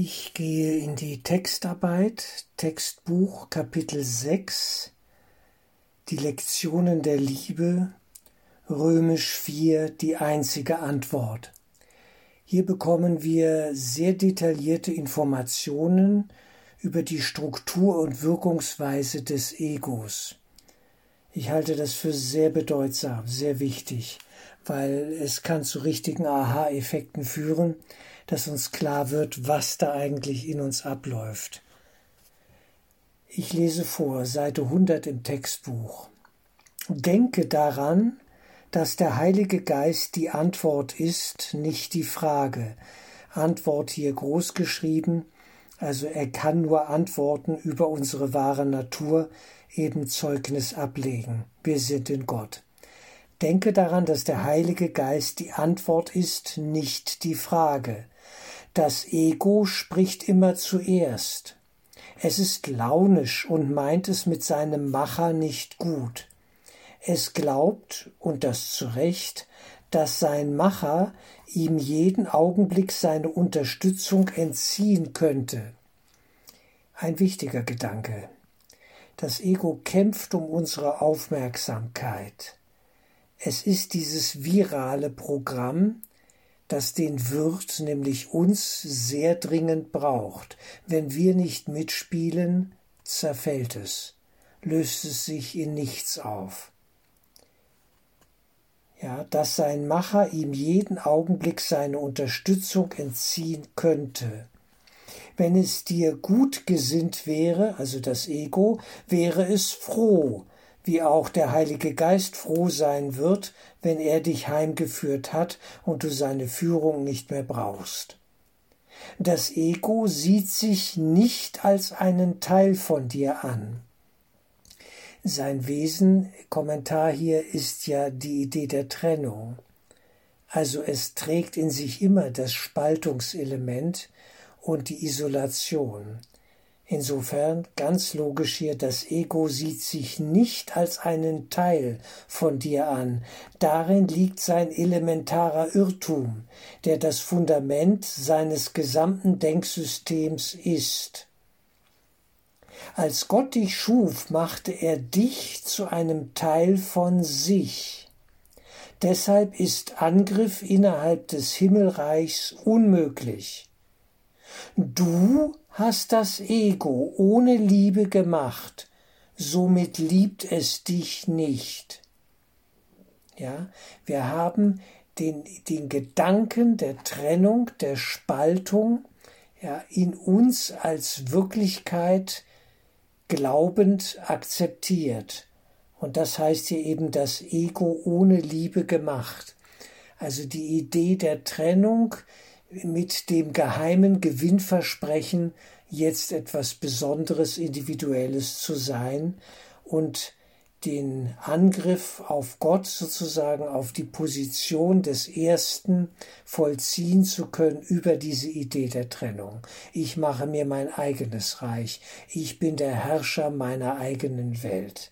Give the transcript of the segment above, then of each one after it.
Ich gehe in die Textarbeit, Textbuch Kapitel 6, die Lektionen der Liebe, Römisch 4, die einzige Antwort. Hier bekommen wir sehr detaillierte Informationen über die Struktur und Wirkungsweise des Egos. Ich halte das für sehr bedeutsam, sehr wichtig, weil es kann zu richtigen Aha-Effekten führen, dass uns klar wird, was da eigentlich in uns abläuft. Ich lese vor, Seite 100 im Textbuch. Denke daran, dass der Heilige Geist die Antwort ist, nicht die Frage. Antwort hier groß geschrieben, also er kann nur Antworten über unsere wahre Natur, eben Zeugnis ablegen. Wir sind in Gott. Denke daran, dass der Heilige Geist die Antwort ist, nicht die Frage. Das Ego spricht immer zuerst. Es ist launisch und meint es mit seinem Macher nicht gut. Es glaubt, und das zu Recht, dass sein Macher ihm jeden Augenblick seine Unterstützung entziehen könnte. Ein wichtiger Gedanke. Das Ego kämpft um unsere Aufmerksamkeit. Es ist dieses virale Programm, das den Wirt, nämlich uns, sehr dringend braucht. Wenn wir nicht mitspielen, zerfällt es, löst es sich in nichts auf. Ja, dass sein Macher ihm jeden Augenblick seine Unterstützung entziehen könnte. Wenn es dir gut gesinnt wäre, also das Ego, wäre es froh, wie auch der Heilige Geist froh sein wird, wenn er dich heimgeführt hat und du seine Führung nicht mehr brauchst. Das Ego sieht sich nicht als einen Teil von dir an. Sein Wesen, Kommentar hier, ist ja die Idee der Trennung. Also es trägt in sich immer das Spaltungselement und die Isolation. Insofern ganz logisch hier, das Ego sieht sich nicht als einen Teil von dir an. Darin liegt sein elementarer Irrtum, der das Fundament seines gesamten Denksystems ist. Als Gott dich schuf, machte er dich zu einem Teil von sich. Deshalb ist Angriff innerhalb des Himmelreichs unmöglich. Du hast das Ego ohne Liebe gemacht, somit liebt es dich nicht. Ja, wir haben den, den Gedanken der Trennung, der Spaltung, ja, in uns als Wirklichkeit glaubend akzeptiert. Und das heißt hier eben das Ego ohne Liebe gemacht. Also die Idee der Trennung, mit dem geheimen Gewinnversprechen, jetzt etwas Besonderes, Individuelles zu sein und den Angriff auf Gott sozusagen, auf die Position des Ersten vollziehen zu können über diese Idee der Trennung. Ich mache mir mein eigenes Reich. Ich bin der Herrscher meiner eigenen Welt.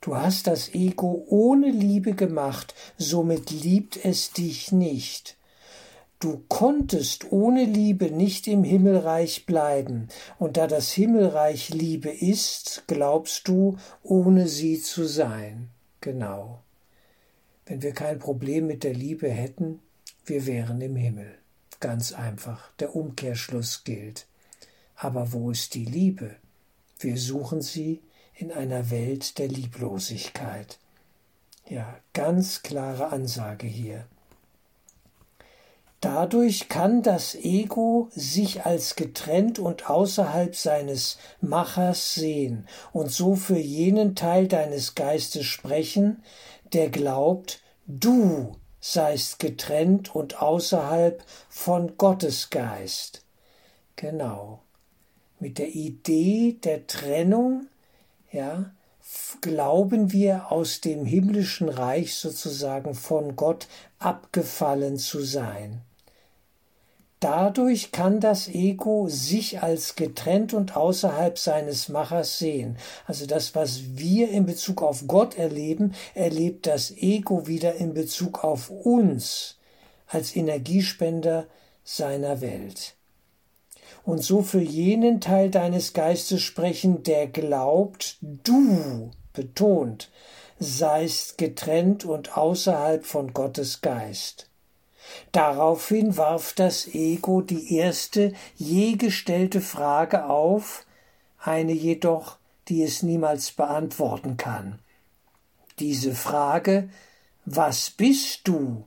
Du hast das Ego ohne Liebe gemacht, somit liebt es dich nicht. Du konntest ohne Liebe nicht im Himmelreich bleiben, und da das Himmelreich Liebe ist, glaubst du, ohne sie zu sein. Genau. Wenn wir kein Problem mit der Liebe hätten, wir wären im Himmel. Ganz einfach. Der Umkehrschluss gilt. Aber wo ist die Liebe? Wir suchen sie in einer Welt der Lieblosigkeit. Ja, ganz klare Ansage hier. Dadurch kann das Ego sich als getrennt und außerhalb seines Machers sehen und so für jenen Teil deines Geistes sprechen, der glaubt, du seist getrennt und außerhalb von Gottes Geist. Genau. Mit der Idee der Trennung, ja, glauben wir aus dem himmlischen Reich sozusagen von Gott abgefallen zu sein. Dadurch kann das Ego sich als getrennt und außerhalb seines Machers sehen. Also das, was wir in Bezug auf Gott erleben, erlebt das Ego wieder in Bezug auf uns als Energiespender seiner Welt. und so für jenen Teil deines Geistes sprechen, der glaubt, du, betont, seist getrennt und außerhalb von Gottes Geist. Daraufhin warf das Ego die erste je gestellte Frage auf, eine jedoch, die es niemals beantworten kann. Diese Frage Was bist du?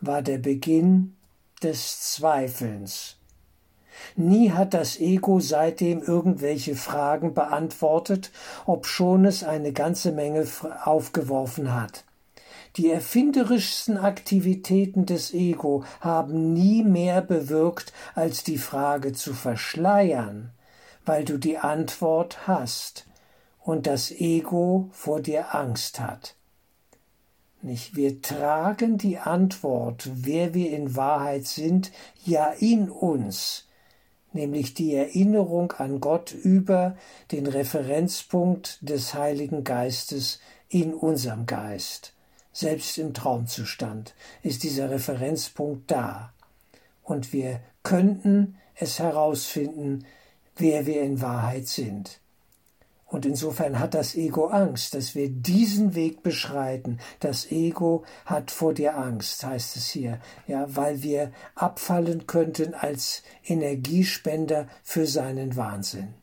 war der Beginn des Zweifelns. Nie hat das Ego seitdem irgendwelche Fragen beantwortet, obschon es eine ganze Menge aufgeworfen hat. Die erfinderischsten Aktivitäten des Ego haben nie mehr bewirkt, als die Frage zu verschleiern, weil du die Antwort hast und das Ego vor dir Angst hat. Nicht? Wir tragen die Antwort, wer wir in Wahrheit sind, ja in uns, nämlich die Erinnerung an Gott über den Referenzpunkt des Heiligen Geistes in unserem Geist. Selbst im Traumzustand ist dieser Referenzpunkt da. Und wir könnten es herausfinden, wer wir in Wahrheit sind. Und insofern hat das Ego Angst, dass wir diesen Weg beschreiten. Das Ego hat vor dir Angst, heißt es hier, ja, weil wir abfallen könnten als Energiespender für seinen Wahnsinn.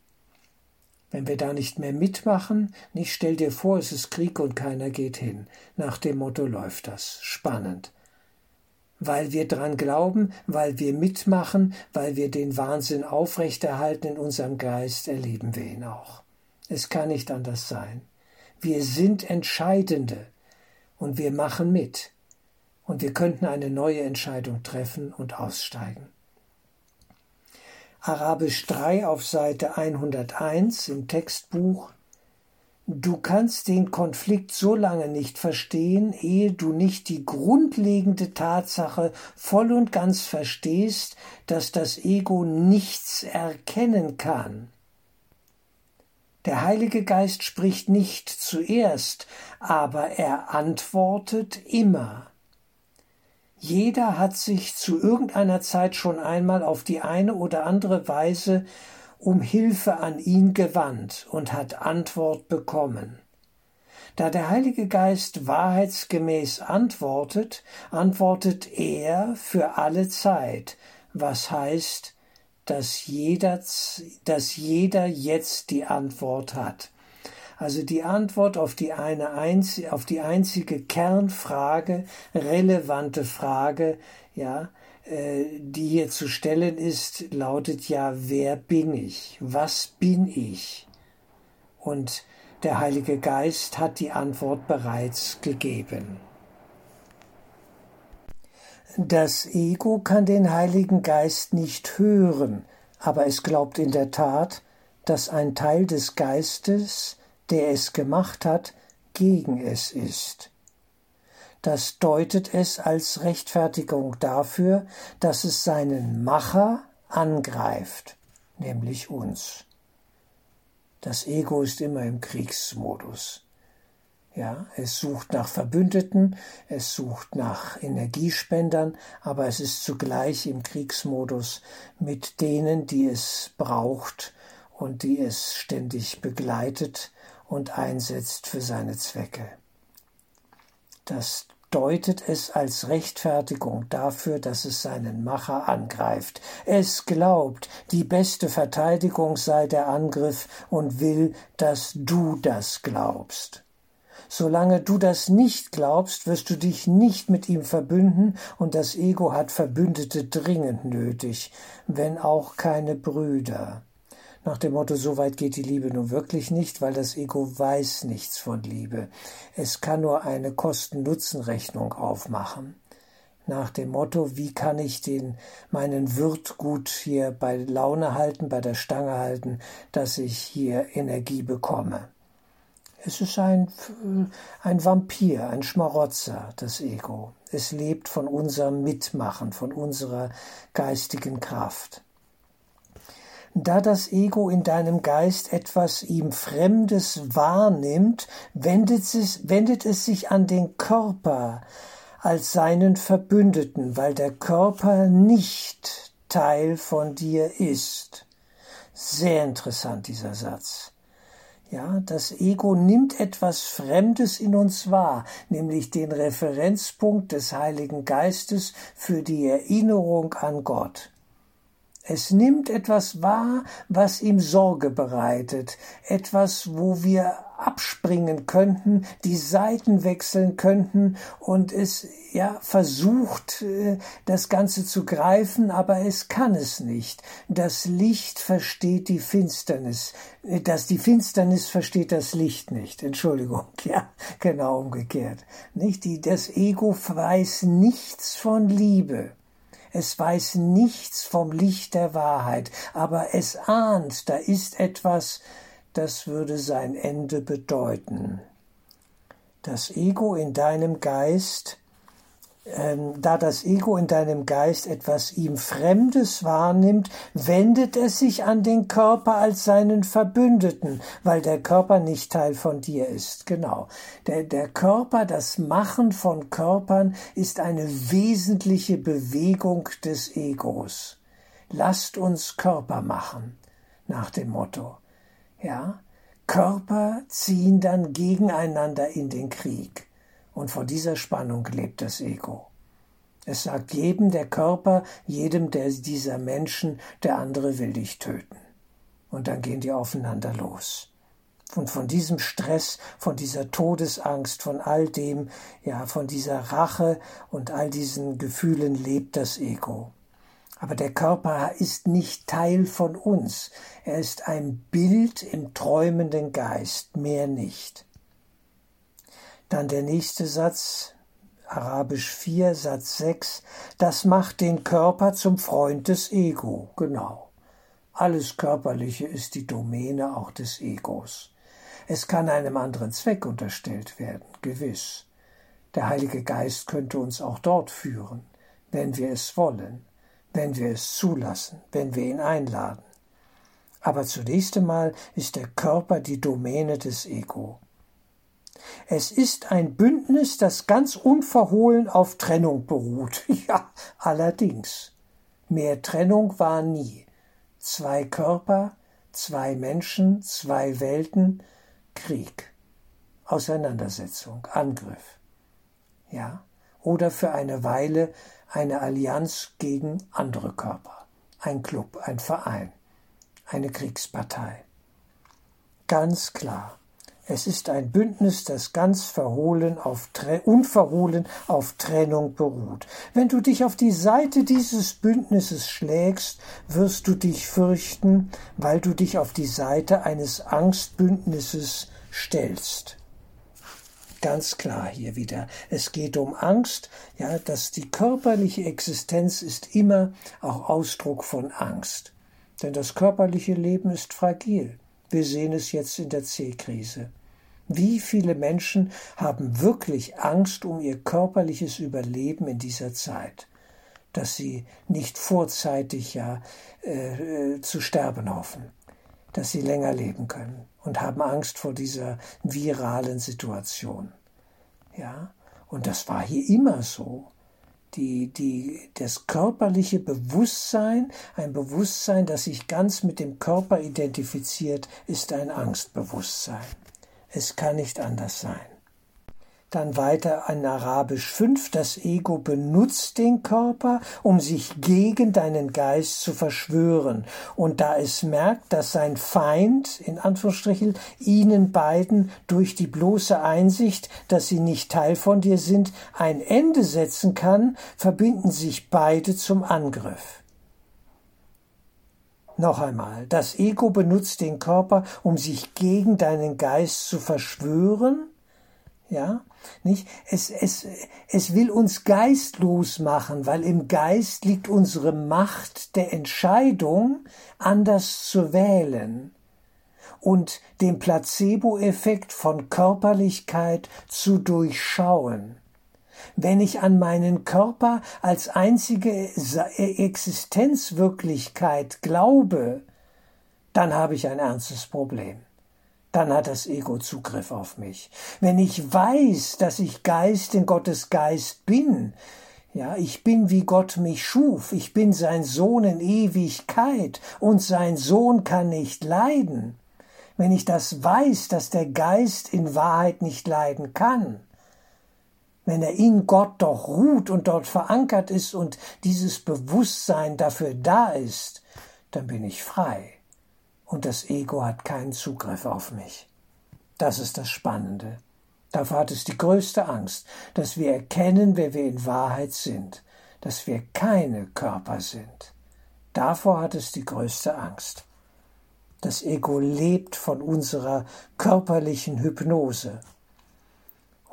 Wenn wir da nicht mehr mitmachen, nicht stell dir vor, es ist Krieg und keiner geht hin. Nach dem Motto läuft das. Spannend. Weil wir dran glauben, weil wir mitmachen, weil wir den Wahnsinn aufrechterhalten in unserem Geist, erleben wir ihn auch. Es kann nicht anders sein. Wir sind Entscheidende und wir machen mit. Und wir könnten eine neue Entscheidung treffen und aussteigen. Arabisch 3 auf Seite 101 im Textbuch Du kannst den Konflikt so lange nicht verstehen, ehe du nicht die grundlegende Tatsache voll und ganz verstehst, dass das Ego nichts erkennen kann. Der Heilige Geist spricht nicht zuerst, aber er antwortet immer. Jeder hat sich zu irgendeiner Zeit schon einmal auf die eine oder andere Weise um Hilfe an ihn gewandt und hat Antwort bekommen. Da der Heilige Geist wahrheitsgemäß antwortet, antwortet er für alle Zeit, was heißt, dass jeder, dass jeder jetzt die Antwort hat. Also die Antwort auf die eine einzige, auf die einzige Kernfrage, relevante Frage, ja, äh, die hier zu stellen ist, lautet ja, wer bin ich? Was bin ich? Und der Heilige Geist hat die Antwort bereits gegeben. Das Ego kann den Heiligen Geist nicht hören, aber es glaubt in der Tat, dass ein Teil des Geistes, der es gemacht hat, gegen es ist. Das deutet es als Rechtfertigung dafür, dass es seinen Macher angreift, nämlich uns. Das Ego ist immer im Kriegsmodus. Ja, es sucht nach Verbündeten, es sucht nach Energiespendern, aber es ist zugleich im Kriegsmodus mit denen, die es braucht und die es ständig begleitet und einsetzt für seine Zwecke. Das deutet es als Rechtfertigung dafür, dass es seinen Macher angreift. Es glaubt, die beste Verteidigung sei der Angriff und will, dass du das glaubst. Solange du das nicht glaubst, wirst du dich nicht mit ihm verbünden, und das Ego hat Verbündete dringend nötig, wenn auch keine Brüder. Nach dem Motto, so weit geht die Liebe nun wirklich nicht, weil das Ego weiß nichts von Liebe. Es kann nur eine Kosten-Nutzen-Rechnung aufmachen. Nach dem Motto, wie kann ich den, meinen Wirt gut hier bei Laune halten, bei der Stange halten, dass ich hier Energie bekomme. Es ist ein, ein Vampir, ein Schmarotzer, das Ego. Es lebt von unserem Mitmachen, von unserer geistigen Kraft. Da das Ego in deinem Geist etwas ihm Fremdes wahrnimmt, wendet es, wendet es sich an den Körper als seinen Verbündeten, weil der Körper nicht Teil von dir ist. Sehr interessant, dieser Satz. Ja, das Ego nimmt etwas Fremdes in uns wahr, nämlich den Referenzpunkt des Heiligen Geistes für die Erinnerung an Gott. Es nimmt etwas wahr, was ihm Sorge bereitet, etwas, wo wir abspringen könnten, die Seiten wechseln könnten und es ja versucht, äh, das Ganze zu greifen, aber es kann es nicht. Das Licht versteht die Finsternis, äh, dass die Finsternis versteht das Licht nicht. Entschuldigung, ja, genau umgekehrt. Nicht die, das Ego weiß nichts von Liebe. Es weiß nichts vom Licht der Wahrheit, aber es ahnt, da ist etwas, das würde sein Ende bedeuten. Das Ego in deinem Geist ähm, da das Ego in deinem Geist etwas ihm Fremdes wahrnimmt, wendet es sich an den Körper als seinen Verbündeten, weil der Körper nicht Teil von dir ist. Genau. Der, der Körper, das Machen von Körpern ist eine wesentliche Bewegung des Egos. Lasst uns Körper machen, nach dem Motto. Ja? Körper ziehen dann gegeneinander in den Krieg. Und vor dieser Spannung lebt das Ego. Es sagt jedem der Körper, jedem der dieser Menschen, der andere will dich töten. Und dann gehen die aufeinander los. Und von diesem Stress, von dieser Todesangst, von all dem, ja, von dieser Rache und all diesen Gefühlen lebt das Ego. Aber der Körper ist nicht Teil von uns. Er ist ein Bild im träumenden Geist, mehr nicht. Dann der nächste Satz, Arabisch 4, Satz 6, das macht den Körper zum Freund des Ego. Genau. Alles Körperliche ist die Domäne auch des Egos. Es kann einem anderen Zweck unterstellt werden, gewiss. Der Heilige Geist könnte uns auch dort führen, wenn wir es wollen, wenn wir es zulassen, wenn wir ihn einladen. Aber zunächst einmal ist der Körper die Domäne des Ego. Es ist ein Bündnis, das ganz unverhohlen auf Trennung beruht. Ja, allerdings. Mehr Trennung war nie. Zwei Körper, zwei Menschen, zwei Welten, Krieg, Auseinandersetzung, Angriff. Ja, oder für eine Weile eine Allianz gegen andere Körper, ein Club, ein Verein, eine Kriegspartei. Ganz klar. Es ist ein Bündnis, das ganz verhohlen auf, unverhohlen auf Trennung beruht. Wenn du dich auf die Seite dieses Bündnisses schlägst, wirst du dich fürchten, weil du dich auf die Seite eines Angstbündnisses stellst. Ganz klar hier wieder. Es geht um Angst, ja, dass die körperliche Existenz ist immer auch Ausdruck von Angst. Denn das körperliche Leben ist fragil. Wir sehen es jetzt in der C-Krise. Wie viele Menschen haben wirklich Angst um ihr körperliches Überleben in dieser Zeit, dass sie nicht vorzeitig ja äh, zu sterben hoffen, dass sie länger leben können und haben Angst vor dieser viralen Situation. Ja, und das war hier immer so die, die, das körperliche Bewusstsein, ein Bewusstsein, das sich ganz mit dem Körper identifiziert, ist ein Angstbewusstsein. Es kann nicht anders sein. Dann weiter an Arabisch 5. Das Ego benutzt den Körper, um sich gegen deinen Geist zu verschwören. Und da es merkt, dass sein Feind, in Anführungsstrichen, ihnen beiden durch die bloße Einsicht, dass sie nicht Teil von dir sind, ein Ende setzen kann, verbinden sich beide zum Angriff. Noch einmal, das Ego benutzt den Körper, um sich gegen deinen Geist zu verschwören, ja, nicht? Es, es, es will uns geistlos machen, weil im Geist liegt unsere Macht der Entscheidung, anders zu wählen und den Placebo-Effekt von Körperlichkeit zu durchschauen. Wenn ich an meinen Körper als einzige Existenzwirklichkeit glaube, dann habe ich ein ernstes Problem dann hat das Ego Zugriff auf mich. Wenn ich weiß, dass ich Geist in Gottes Geist bin, Ja, ich bin wie Gott mich schuf, ich bin sein Sohn in Ewigkeit und sein Sohn kann nicht leiden. Wenn ich das weiß, dass der Geist in Wahrheit nicht leiden kann, wenn er in Gott doch ruht und dort verankert ist und dieses Bewusstsein dafür da ist, dann bin ich frei und das Ego hat keinen Zugriff auf mich. Das ist das Spannende. Davor hat es die größte Angst, dass wir erkennen, wer wir in Wahrheit sind, dass wir keine Körper sind. Davor hat es die größte Angst. Das Ego lebt von unserer körperlichen Hypnose.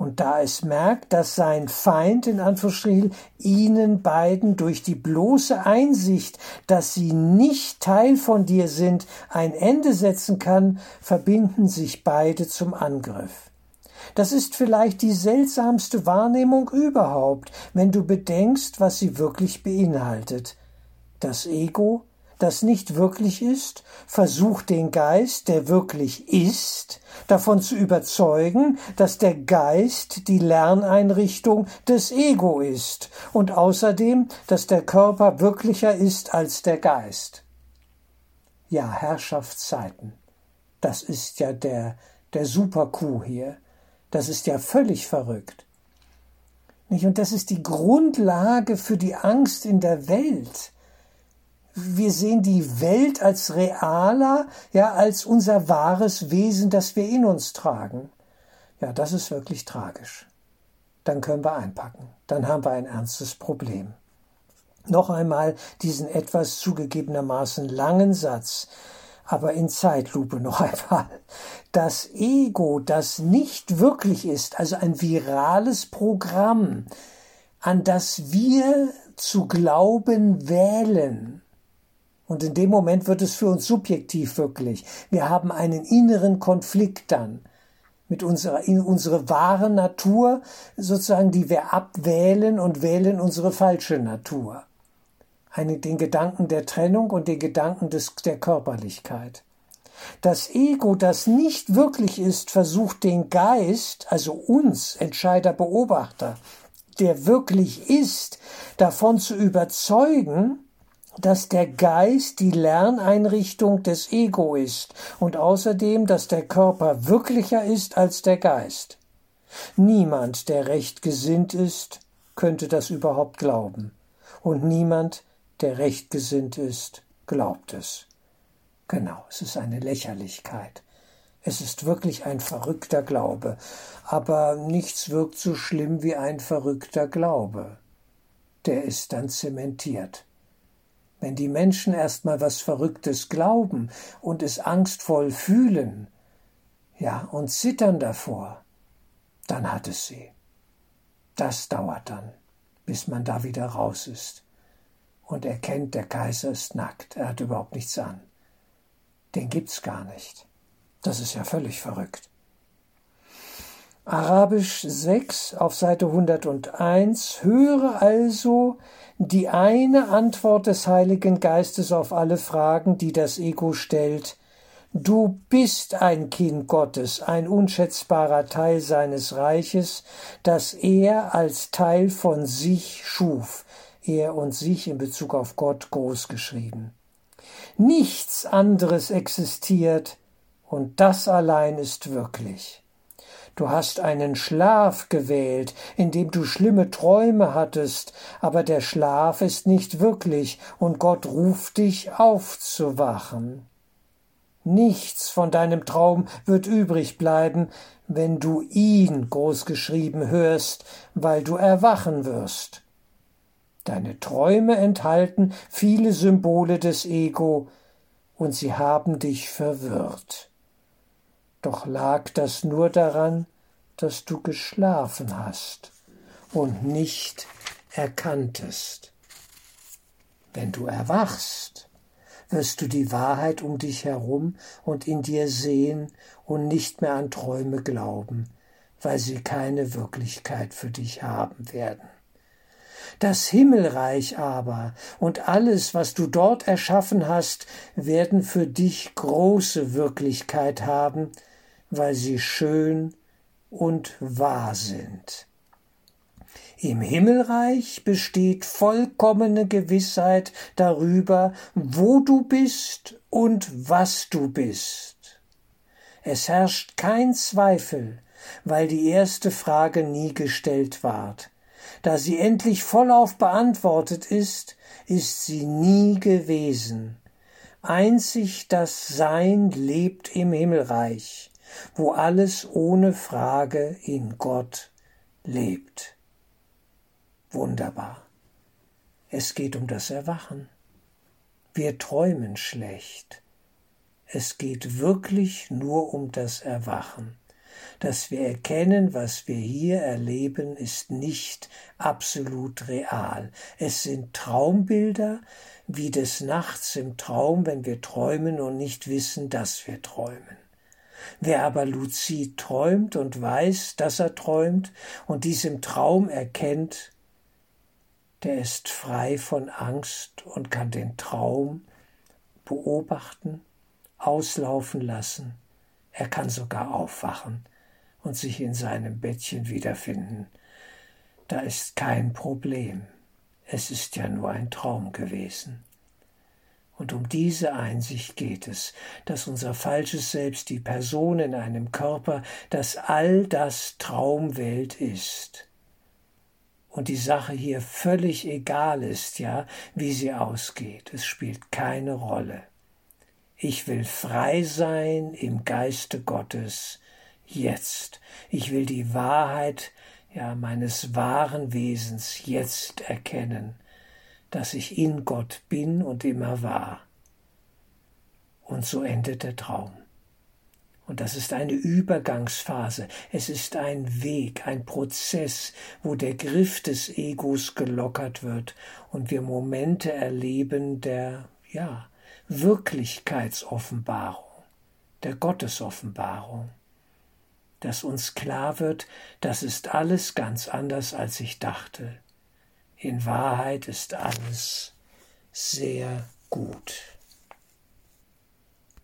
Und da es merkt, dass sein Feind in Anführungsstrichen ihnen beiden durch die bloße Einsicht, dass sie nicht Teil von dir sind, ein Ende setzen kann, verbinden sich beide zum Angriff. Das ist vielleicht die seltsamste Wahrnehmung überhaupt, wenn du bedenkst, was sie wirklich beinhaltet. Das Ego, das nicht wirklich ist, versucht den Geist, der wirklich ist, davon zu überzeugen, dass der Geist die Lerneinrichtung des Ego ist und außerdem, dass der Körper wirklicher ist als der Geist. Ja, Herrschaftszeiten. Das ist ja der, der Super-Coup hier. Das ist ja völlig verrückt. Und das ist die Grundlage für die Angst in der Welt. Wir sehen die Welt als realer, ja, als unser wahres Wesen, das wir in uns tragen. Ja, das ist wirklich tragisch. Dann können wir einpacken. Dann haben wir ein ernstes Problem. Noch einmal diesen etwas zugegebenermaßen langen Satz aber in Zeitlupe noch einmal. Das Ego, das nicht wirklich ist, also ein virales Programm, an das wir zu glauben wählen. Und in dem Moment wird es für uns subjektiv wirklich. Wir haben einen inneren Konflikt dann mit unserer, in unsere wahre Natur, sozusagen, die wir abwählen und wählen unsere falsche Natur eine, den Gedanken der Trennung und den Gedanken des, der Körperlichkeit. Das Ego, das nicht wirklich ist, versucht den Geist, also uns, Entscheider, Beobachter, der wirklich ist, davon zu überzeugen, dass der Geist die Lerneinrichtung des Ego ist und außerdem, dass der Körper wirklicher ist als der Geist. Niemand, der recht gesinnt ist, könnte das überhaupt glauben. Und niemand, der recht gesinnt ist, glaubt es. Genau, es ist eine Lächerlichkeit. Es ist wirklich ein verrückter Glaube, aber nichts wirkt so schlimm wie ein verrückter Glaube. Der ist dann zementiert. Wenn die Menschen erst mal was Verrücktes glauben und es angstvoll fühlen, ja, und zittern davor, dann hat es sie. Das dauert dann, bis man da wieder raus ist und erkennt, der Kaiser ist nackt, er hat überhaupt nichts an. Den gibt's gar nicht. Das ist ja völlig verrückt. Arabisch 6 auf Seite 101 Höre also die eine Antwort des Heiligen Geistes auf alle Fragen, die das Ego stellt. Du bist ein Kind Gottes, ein unschätzbarer Teil seines Reiches, das er als Teil von sich schuf er und sich in Bezug auf Gott groß geschrieben. Nichts anderes existiert, und das allein ist wirklich. Du hast einen Schlaf gewählt, in dem du schlimme Träume hattest, aber der Schlaf ist nicht wirklich, und Gott ruft dich aufzuwachen. Nichts von deinem Traum wird übrig bleiben, wenn du ihn großgeschrieben hörst, weil du erwachen wirst. Deine Träume enthalten viele Symbole des Ego, und sie haben dich verwirrt. Doch lag das nur daran, dass du geschlafen hast und nicht erkanntest. Wenn du erwachst, wirst du die Wahrheit um dich herum und in dir sehen und nicht mehr an Träume glauben, weil sie keine Wirklichkeit für dich haben werden. Das Himmelreich aber und alles, was du dort erschaffen hast, werden für dich große Wirklichkeit haben, weil sie schön und wahr sind. Im Himmelreich besteht vollkommene Gewissheit darüber, wo du bist und was du bist. Es herrscht kein Zweifel, weil die erste Frage nie gestellt ward. Da sie endlich vollauf beantwortet ist, ist sie nie gewesen. Einzig das Sein lebt im Himmelreich, wo alles ohne Frage in Gott lebt. Wunderbar. Es geht um das Erwachen. Wir träumen schlecht. Es geht wirklich nur um das Erwachen. Dass wir erkennen, was wir hier erleben, ist nicht absolut real. Es sind Traumbilder, wie des Nachts im Traum, wenn wir träumen und nicht wissen, dass wir träumen. Wer aber luzid träumt und weiß, dass er träumt und dies im Traum erkennt, der ist frei von Angst und kann den Traum beobachten, auslaufen lassen. Er kann sogar aufwachen und sich in seinem Bettchen wiederfinden. Da ist kein Problem. Es ist ja nur ein Traum gewesen. Und um diese Einsicht geht es, dass unser falsches Selbst, die Person in einem Körper, dass all das Traumwelt ist und die Sache hier völlig egal ist, ja, wie sie ausgeht. Es spielt keine Rolle. Ich will frei sein im Geiste Gottes jetzt. Ich will die Wahrheit, ja, meines wahren Wesens jetzt erkennen, dass ich in Gott bin und immer war. Und so endet der Traum. Und das ist eine Übergangsphase. Es ist ein Weg, ein Prozess, wo der Griff des Egos gelockert wird und wir Momente erleben der, ja, Wirklichkeitsoffenbarung, der Gottesoffenbarung, dass uns klar wird, das ist alles ganz anders, als ich dachte. In Wahrheit ist alles sehr gut.